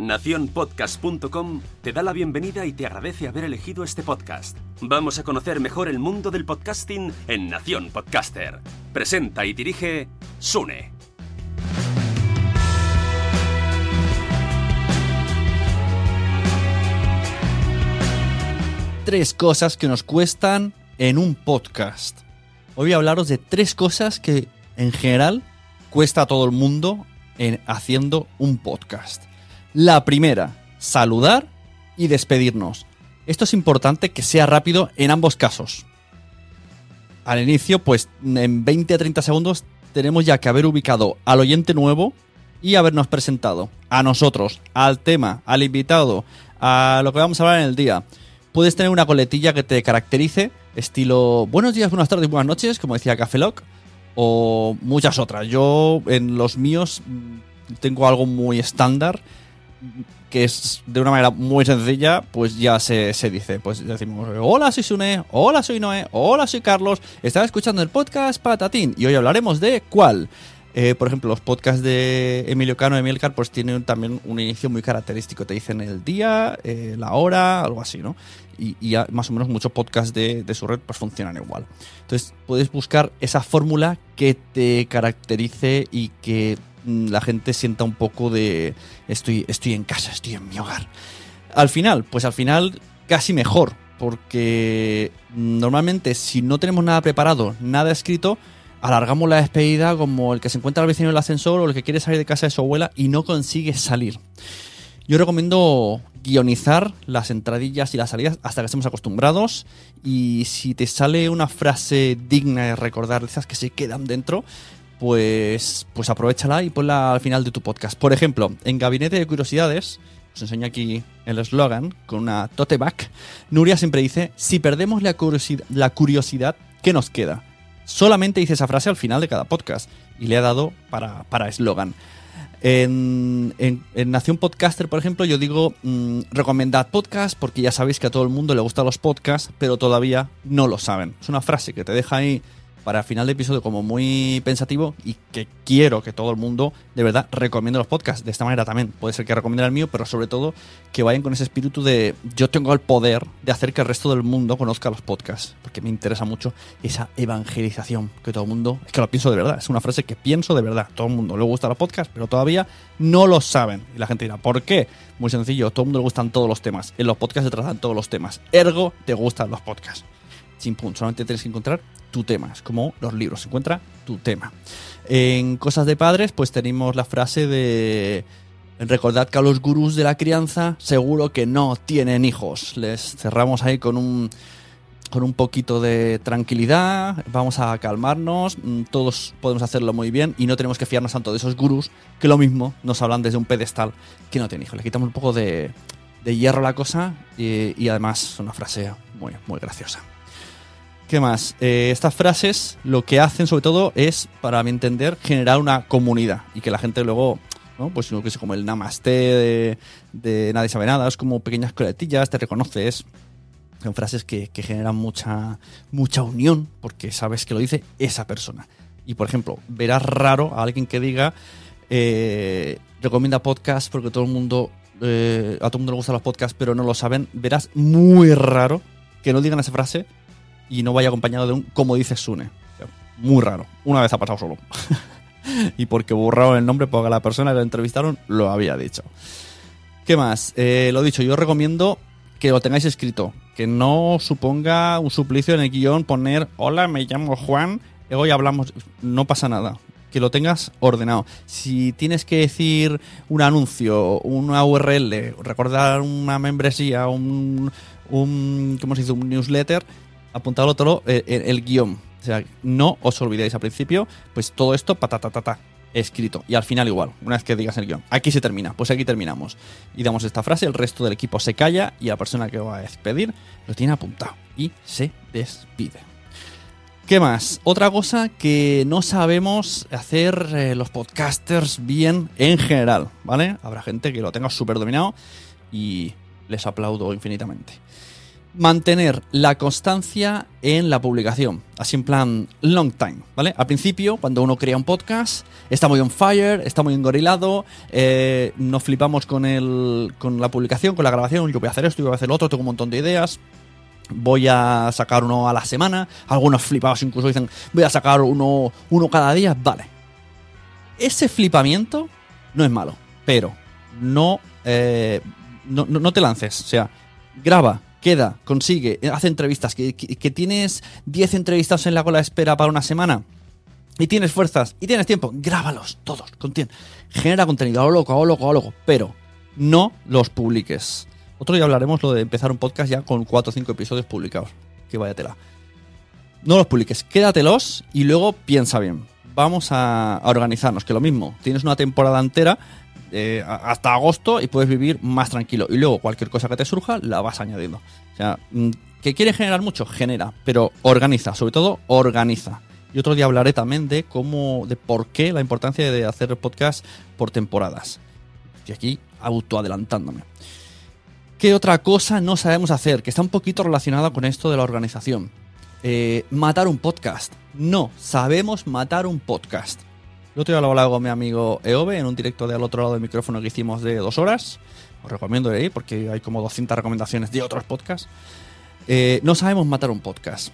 Naciónpodcast.com te da la bienvenida y te agradece haber elegido este podcast. Vamos a conocer mejor el mundo del podcasting en Nación Podcaster. Presenta y dirige Sune. Tres cosas que nos cuestan en un podcast. Hoy voy a hablaros de tres cosas que en general cuesta a todo el mundo en haciendo un podcast. La primera, saludar y despedirnos. Esto es importante que sea rápido en ambos casos. Al inicio, pues en 20 a 30 segundos tenemos ya que haber ubicado al oyente nuevo y habernos presentado a nosotros, al tema, al invitado, a lo que vamos a hablar en el día. Puedes tener una coletilla que te caracterice, estilo buenos días, buenas tardes, buenas noches, como decía Café Lock, o muchas otras. Yo en los míos mm, tengo algo muy estándar que es de una manera muy sencilla, pues ya se, se, dice. Pues decimos, hola, soy Sune, hola, soy Noé, hola, soy Carlos. Estaba escuchando el podcast Patatín y hoy hablaremos de cuál. Eh, por ejemplo, los podcasts de Emilio Cano y Emilcar pues tienen también un inicio muy característico. Te dicen el día, eh, la hora, algo así, ¿no? Y, más o menos muchos podcasts de, de, su red pues funcionan igual. Entonces puedes buscar esa fórmula que te caracterice y que la gente sienta un poco de estoy, estoy en casa, estoy en mi hogar. Al final, pues al final casi mejor, porque normalmente si no tenemos nada preparado, nada escrito, alargamos la despedida como el que se encuentra al vecino en el ascensor o el que quiere salir de casa de su abuela y no consigue salir. Yo recomiendo guionizar las entradillas y las salidas hasta que estemos acostumbrados y si te sale una frase digna de recordar, de esas que se quedan dentro, pues, pues aprovechala y ponla al final de tu podcast. Por ejemplo, en Gabinete de Curiosidades, os enseño aquí el eslogan con una tote Nuria siempre dice, si perdemos la curiosidad, la curiosidad ¿qué nos queda? Solamente dice esa frase al final de cada podcast y le ha dado para eslogan. En, en, Nación Podcaster, por ejemplo, yo digo mmm, recomendad podcast porque ya sabéis que a todo el mundo le gustan los podcasts, pero todavía no lo saben. Es una frase que te deja ahí para final de episodio como muy pensativo y que quiero que todo el mundo de verdad recomiende los podcasts. De esta manera también puede ser que recomiende el mío, pero sobre todo que vayan con ese espíritu de yo tengo el poder de hacer que el resto del mundo conozca los podcasts, porque me interesa mucho esa evangelización que todo el mundo, es que lo pienso de verdad, es una frase que pienso de verdad. Todo el mundo le gusta los podcasts, pero todavía no lo saben. Y la gente dirá, ¿por qué? Muy sencillo, todo el mundo le gustan todos los temas. En los podcasts se tratan todos los temas. Ergo, te gustan los podcasts. Chimpún, solamente tienes que encontrar tu tema. Es como los libros, encuentra tu tema. En Cosas de Padres, pues tenemos la frase de. Recordad que a los gurús de la crianza seguro que no tienen hijos. Les cerramos ahí con un, con un poquito de tranquilidad, vamos a calmarnos, todos podemos hacerlo muy bien y no tenemos que fiarnos tanto de esos gurús que lo mismo nos hablan desde un pedestal que no tienen hijos. Le quitamos un poco de, de hierro la cosa y, y además una frase muy, muy graciosa. ¿Qué más? Eh, estas frases lo que hacen sobre todo es, para mi entender, generar una comunidad y que la gente luego, ¿no? pues lo que es como el namaste de, nadie sabe nada, es como pequeñas coletillas, te reconoces. Son frases que, que, generan mucha, mucha unión porque sabes que lo dice esa persona. Y por ejemplo, verás raro a alguien que diga, eh, recomienda podcast porque todo el mundo, eh, a todo el mundo le gustan los podcasts, pero no lo saben. Verás muy raro que no digan esa frase y no vaya acompañado de un como dice Sune. Muy raro. Una vez ha pasado solo. y porque borraron el nombre porque la persona que lo entrevistaron lo había dicho. ¿Qué más? Eh, lo dicho, yo recomiendo que lo tengáis escrito. Que no suponga un suplicio en el guion poner hola, me llamo Juan, hoy hablamos. No pasa nada. Que lo tengas ordenado. Si tienes que decir un anuncio, una URL, recordar una membresía, un, un ¿cómo se dice? Un newsletter, apuntadlo todo eh, el guion. O sea, no os olvidéis al principio, pues todo esto, patatatata. escrito. Y al final igual, una vez que digas el guion, aquí se termina, pues aquí terminamos. Y damos esta frase, el resto del equipo se calla y la persona que va a despedir lo tiene apuntado y se despide. ¿Qué más? Otra cosa que no sabemos hacer eh, los podcasters bien en general, ¿vale? Habrá gente que lo tenga súper dominado y les aplaudo infinitamente. Mantener la constancia en la publicación, así en plan long time, ¿vale? Al principio, cuando uno crea un podcast, está muy on fire, está muy engorilado, eh, nos flipamos con, el, con la publicación, con la grabación, yo voy a hacer esto, yo voy a hacer lo otro, tengo un montón de ideas, voy a sacar uno a la semana. Algunos flipados incluso dicen, voy a sacar uno, uno cada día. Vale. Ese flipamiento no es malo, pero no, eh, no, no, te lances. O sea, graba, queda, consigue, hace entrevistas. Que, que, tienes 10 entrevistas en la cola de espera para una semana y tienes fuerzas y tienes tiempo, grábalos todos. Contiene. Genera contenido, a lo loco, a lo loco, a lo loco, pero no los publiques. Otro día hablaremos lo de empezar un podcast ya con 4 o 5 episodios publicados. Que vaya tela. No los publiques, quédatelos y luego piensa bien. Vamos a, organizarnos, que lo mismo, tienes una temporada entera eh, hasta agosto y puedes vivir más tranquilo. Y luego cualquier cosa que te surja la vas añadiendo. O sea, mm, que quieres generar mucho, genera, pero organiza, sobre todo organiza. Y otro día hablaré también de cómo, de por qué la importancia de hacer podcast por temporadas. Y aquí autoadelantándome. ¿Qué otra cosa no sabemos hacer? Que está un poquito relacionada con esto de la organización. Eh, matar un podcast. No, sabemos matar un podcast. Día lo hablaba con mi amigo Eove en un directo del otro lado del micrófono que hicimos de dos horas. Os recomiendo ir porque hay como 200 recomendaciones de otros podcasts. Eh, no sabemos matar un podcast.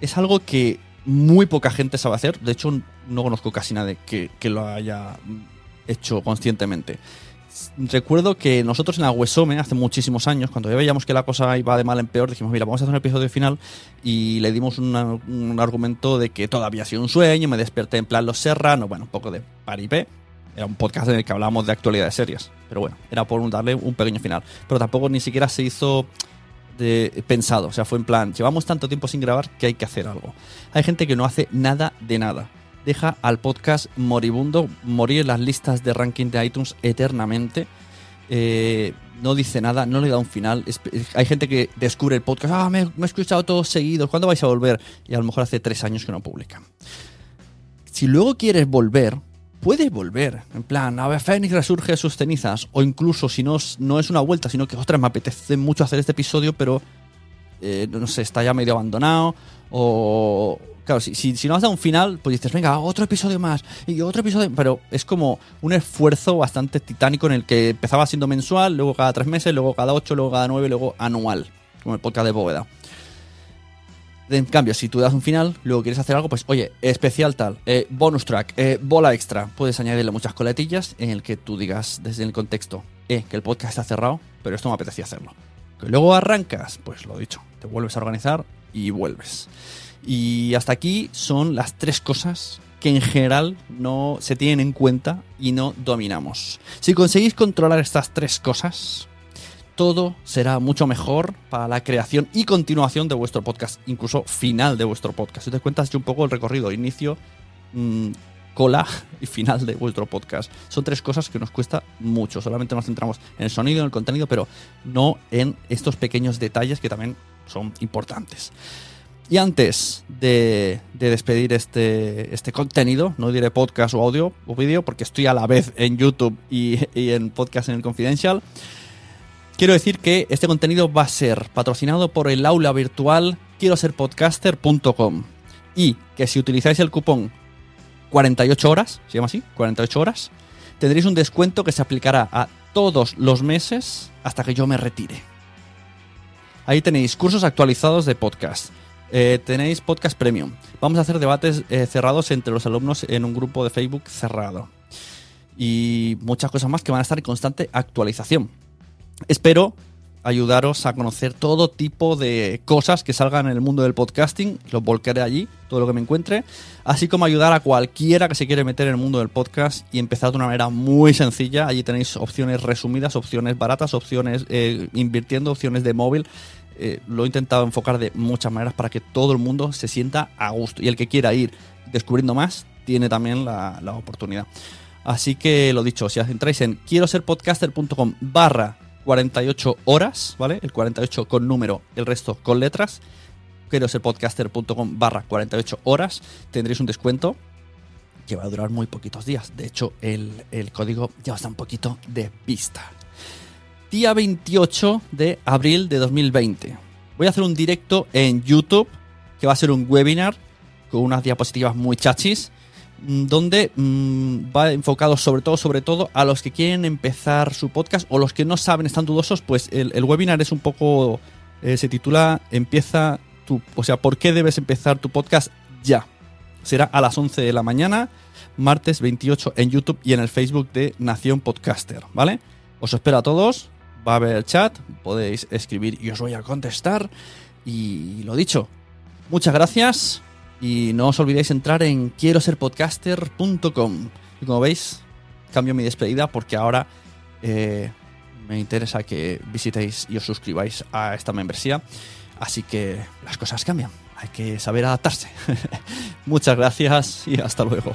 Es algo que muy poca gente sabe hacer. De hecho, no conozco casi nadie que, que lo haya hecho conscientemente recuerdo que nosotros en la Wesome, hace muchísimos años, cuando ya veíamos que la cosa iba de mal en peor, dijimos, mira, vamos a hacer un episodio final y le dimos un argumento de que todavía ha sido un sueño, me desperté en plan Los Serranos, bueno, un poco de paripé. Era un podcast en el que hablábamos de actualidad de series. Pero bueno, era por darle un pequeño final. Pero tampoco ni siquiera se hizo de, pensado. O sea, fue en plan, llevamos tanto tiempo sin grabar que hay que hacer algo. Hay gente que no hace nada de nada deja al podcast moribundo morir en las listas de ranking de iTunes eternamente. Eh, no dice nada, no le da un final. hay gente que descubre el podcast, ah, me, he escuchado todos seguidos, ¿cuándo vais a volver? Y a lo mejor hace tres años que no publican. Si luego quieres volver, puedes volver. En plan, a ver, Fénix resurge sus cenizas. O incluso si no, no es una vuelta, sino que, ostras, me apetece mucho hacer este episodio, pero eh, no sé, está ya medio abandonado. O, Claro, si, si, no has dado un final, pues dices, venga, otro episodio más y otro episodio. Pero es como un esfuerzo bastante titánico en el que empezaba siendo mensual, luego cada tres meses, luego cada ocho, luego cada nueve, luego anual, como el podcast de Bóveda. En cambio, si tú das un final, luego quieres hacer algo, pues oye, especial tal, eh, bonus track, eh, bola extra. Puedes añadirle muchas coletillas en el que tú digas desde el contexto, eh, que el podcast está cerrado, pero esto me apetecía hacerlo. Que luego arrancas, pues lo dicho, te vuelves a organizar y vuelves. Y hasta aquí son las tres cosas que en general no se tienen en cuenta y no dominamos. Si conseguís controlar estas tres cosas, todo será mucho mejor para la creación y continuación de vuestro podcast, incluso final de vuestro podcast. Si te cuentas un poco el recorrido, inicio, mm, cola y final de vuestro podcast. Son tres cosas que nos cuesta mucho. Solamente nos centramos en el sonido, en el contenido, pero no en estos pequeños detalles que también son importantes. Y antes de, despedir este, este, contenido, no diré podcast o audio o vídeo, porque estoy a la vez en YouTube y, en podcast en el Confidential, quiero decir que este contenido va a ser patrocinado por el aula virtual quiero ser podcaster.com y que si utilizáis el cupón 48 horas, se llama así, 48 horas, tendréis un descuento que se aplicará a todos los meses hasta que yo me retire. Ahí tenéis cursos actualizados de podcast eh, tenéis podcast premium. Vamos a hacer debates eh, cerrados entre los alumnos en un grupo de Facebook cerrado. Y muchas cosas más que van a estar en constante actualización. Espero ayudaros a conocer todo tipo de cosas que salgan en el mundo del podcasting. Los volcaré allí, todo lo que me encuentre. Así como ayudar a cualquiera que se quiere meter en el mundo del podcast y empezar de una manera muy sencilla. Allí tenéis opciones resumidas, opciones baratas, opciones eh, invirtiendo, opciones de móvil. Eh, lo he intentado enfocar de muchas maneras para que todo el mundo se sienta a gusto. Y el que quiera ir descubriendo más, tiene también la, la oportunidad. Así que lo dicho, si entráis en quiero ser podcaster.com barra 48 horas, ¿vale? El 48 con número, el resto con letras. Quiero ser podcaster.com barra 48 horas. Tendréis un descuento que va a durar muy poquitos días. De hecho, el, el código ya os un poquito de pista. Día 28 de abril de 2020. Voy a hacer un directo en YouTube, que va a ser un webinar con unas diapositivas muy chachis Mm, donde mm, va enfocado sobre todo, sobre todo a los que quieren empezar su podcast o los que no saben, están dudosos, pues el, webinar es un poco, eh, se titula Empieza tu, o sea, ¿por qué debes empezar tu podcast ya? Será a las 11 de la mañana, martes 28 en YouTube y en el Facebook de Nación Podcaster, ¿vale? Os espero a todos, va a haber chat, podéis escribir y os voy a contestar. Y lo dicho, muchas gracias y no os olvidéis entrar en quiero ser podcaster.com. Y como veis, cambio mi despedida porque ahora eh, me interesa que visitéis y os suscribáis a esta membresía. Así que las cosas cambian. Hay que saber adaptarse. Muchas gracias y hasta luego.